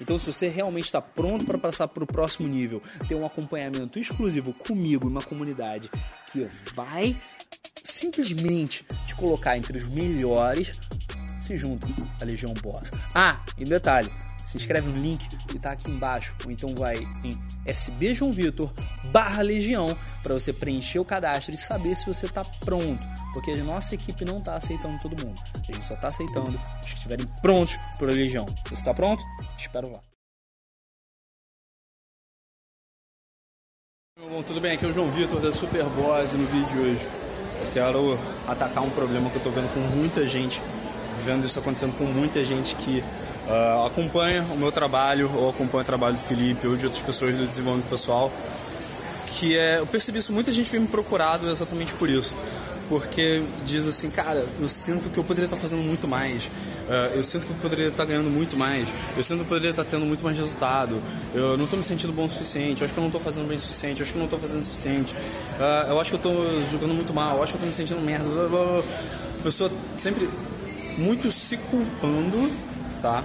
Então, se você realmente está pronto para passar para o próximo nível, ter um acompanhamento exclusivo comigo, uma comunidade que vai simplesmente te colocar entre os melhores, se junta à Legião Boss. Ah, e detalhe, se inscreve no link que está aqui embaixo, ou então vai em SB João Vitor barra Legião para você preencher o cadastro e saber se você está pronto, porque a nossa equipe não está aceitando todo mundo, a gente só está aceitando os que estiverem prontos para a Legião. Você está pronto? Espero lá. Bom, tudo bem? Aqui é o João Vitor da Superboss no vídeo de hoje. Eu quero atacar um problema que eu estou vendo com muita gente, vendo isso acontecendo com muita gente que uh, acompanha o meu trabalho, ou acompanha o trabalho do Felipe, ou de outras pessoas do desenvolvimento pessoal, que é, eu percebi isso, muita gente vem me procurado exatamente por isso. Porque diz assim, cara, eu sinto que eu poderia estar fazendo muito mais. Uh, eu sinto que eu poderia estar ganhando muito mais. Eu sinto que eu poderia estar tendo muito mais resultado. Eu não estou me sentindo bom o suficiente. Eu acho que eu não estou fazendo bem o suficiente. Eu acho que eu não estou fazendo o suficiente. Uh, eu acho que eu estou jogando muito mal. Eu acho que eu estou me sentindo merda. Blá. Pessoa sempre muito se culpando, tá?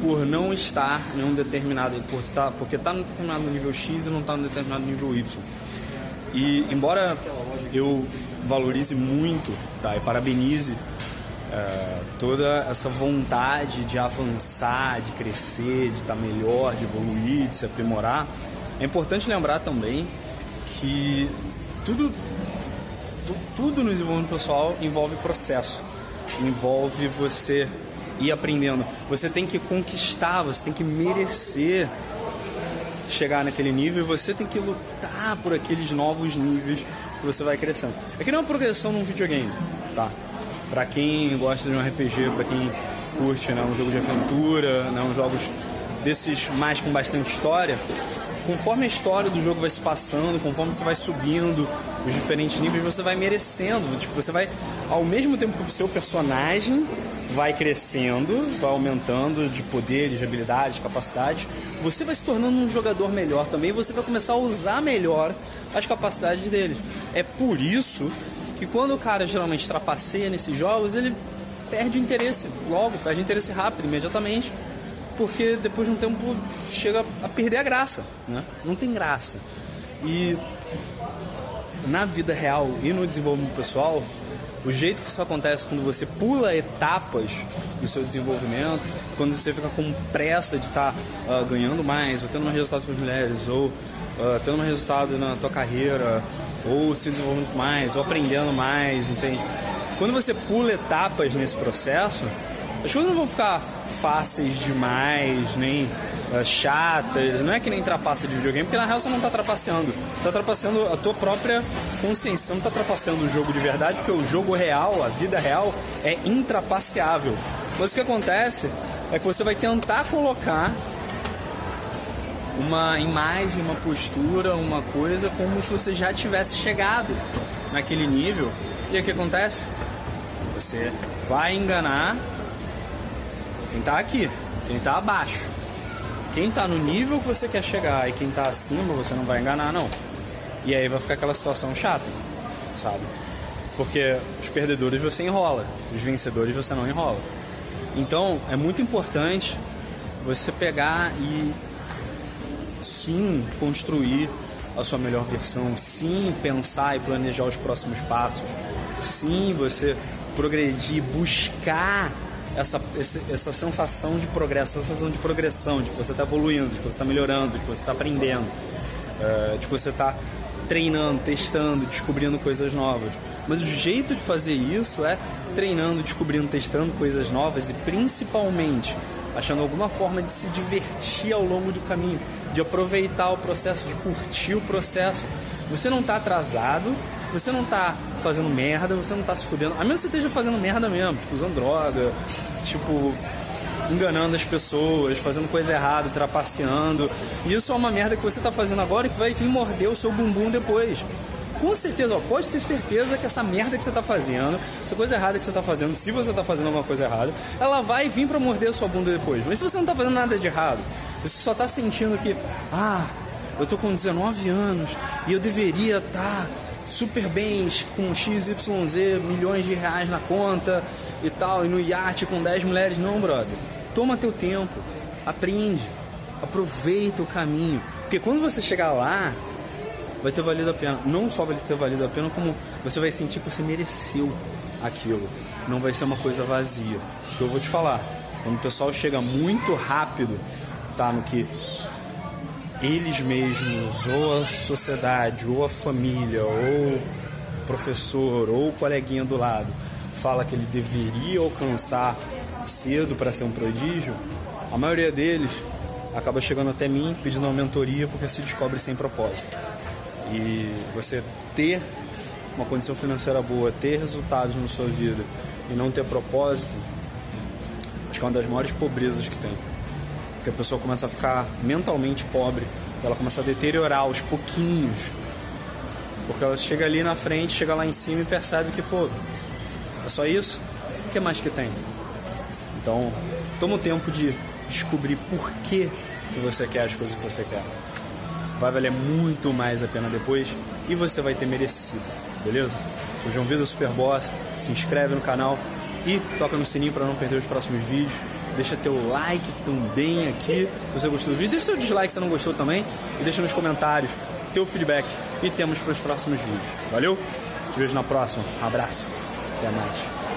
por não estar em um determinado, por tá, porque está no determinado nível X e não está no determinado nível Y. E embora eu valorize muito tá, e parabenize é, toda essa vontade de avançar, de crescer, de estar melhor, de evoluir, de se aprimorar, é importante lembrar também que tudo, tu, tudo no desenvolvimento pessoal envolve processo, envolve você ir aprendendo. Você tem que conquistar, você tem que merecer chegar naquele nível e você tem que lutar por aqueles novos níveis que você vai crescendo. É que não é uma progressão num videogame, tá? Pra quem gosta de um RPG, pra quem curte né, um jogo de aventura, né, uns jogos desses mais com bastante história, conforme a história do jogo vai se passando, conforme você vai subindo os diferentes níveis, você vai merecendo. Tipo, você vai, ao mesmo tempo que o seu personagem vai crescendo, vai aumentando de poderes, de habilidades, de capacidades, você vai se tornando um jogador melhor também, você vai começar a usar melhor as capacidades dele. É por isso que quando o cara geralmente trapaceia nesses jogos, ele perde o interesse logo, perde o interesse rápido, imediatamente, porque depois de um tempo chega a perder a graça, né? Não tem graça. E na vida real e no desenvolvimento pessoal, o jeito que isso acontece quando você pula etapas do seu desenvolvimento, quando você fica com pressa de estar tá, uh, ganhando mais, ou tendo mais resultado com as mulheres, ou uh, tendo mais resultado na tua carreira, ou se desenvolvendo mais, ou aprendendo mais, entende? Quando você pula etapas nesse processo, as coisas não vão ficar fáceis demais, nem uh, chatas. Não é que nem trapaça de videogame, porque na real você não está trapaceando. Você está trapaceando a tua própria consciência. Você não está trapaceando o jogo de verdade, porque o jogo real, a vida real, é intrapaceável. Mas o que acontece é que você vai tentar colocar uma imagem, uma postura, uma coisa como se você já tivesse chegado naquele nível. E o que acontece? Você vai enganar quem está aqui, quem está abaixo. Quem está no nível que você quer chegar e quem está acima, você não vai enganar, não. E aí vai ficar aquela situação chata, sabe? Porque os perdedores você enrola, os vencedores você não enrola. Então é muito importante você pegar e sim construir a sua melhor versão, sim pensar e planejar os próximos passos, sim você progredir, buscar essa, essa sensação de progresso, essa sensação de progressão, de que você está evoluindo, de que você está melhorando, de que você está aprendendo, uh, de que você está treinando, testando, descobrindo coisas novas. Mas o jeito de fazer isso é treinando, descobrindo, testando coisas novas e principalmente achando alguma forma de se divertir ao longo do caminho, de aproveitar o processo, de curtir o processo. Você não está atrasado, você não está fazendo merda, você não está se fudendo. A menos que você esteja fazendo merda mesmo, tipo, usando droga, tipo, enganando as pessoas, fazendo coisa errada, trapaceando. E isso é uma merda que você está fazendo agora e que vai vir morder o seu bumbum depois com certeza, ó, pode ter certeza que essa merda que você está fazendo, essa coisa errada que você está fazendo, se você está fazendo alguma coisa errada, ela vai vir para morder a sua bunda depois. Mas se você não está fazendo nada de errado, você só está sentindo que, ah, eu tô com 19 anos e eu deveria estar tá super bem com XYZ, milhões de reais na conta e tal, e no iate com 10 mulheres. Não, brother. Toma teu tempo, aprende, aproveita o caminho. Porque quando você chegar lá, vai ter valido a pena. Não só vai ter valido a pena, como você vai sentir que você mereceu aquilo. Não vai ser uma coisa vazia. Que eu vou te falar, quando o pessoal chega muito rápido, tá no que eles mesmos, ou a sociedade, ou a família, ou o professor, ou o coleguinha do lado, fala que ele deveria alcançar cedo para ser um prodígio, a maioria deles acaba chegando até mim pedindo uma mentoria porque se descobre sem propósito. E você ter uma condição financeira boa, ter resultados na sua vida e não ter propósito, acho que é uma das maiores pobrezas que tem. Porque a pessoa começa a ficar mentalmente pobre, ela começa a deteriorar aos pouquinhos. Porque ela chega ali na frente, chega lá em cima e percebe que, pô, é só isso? O que mais que tem? Então, toma o tempo de descobrir por que, que você quer as coisas que você quer vai valer muito mais a pena depois e você vai ter merecido, beleza? Sou João Vida Superboss, se inscreve no canal e toca no sininho para não perder os próximos vídeos. Deixa teu like também aqui se você gostou do vídeo. Deixa seu dislike se não gostou também e deixa nos comentários teu feedback e temos para os próximos vídeos. Valeu? Te vejo na próxima. Um abraço. Até mais.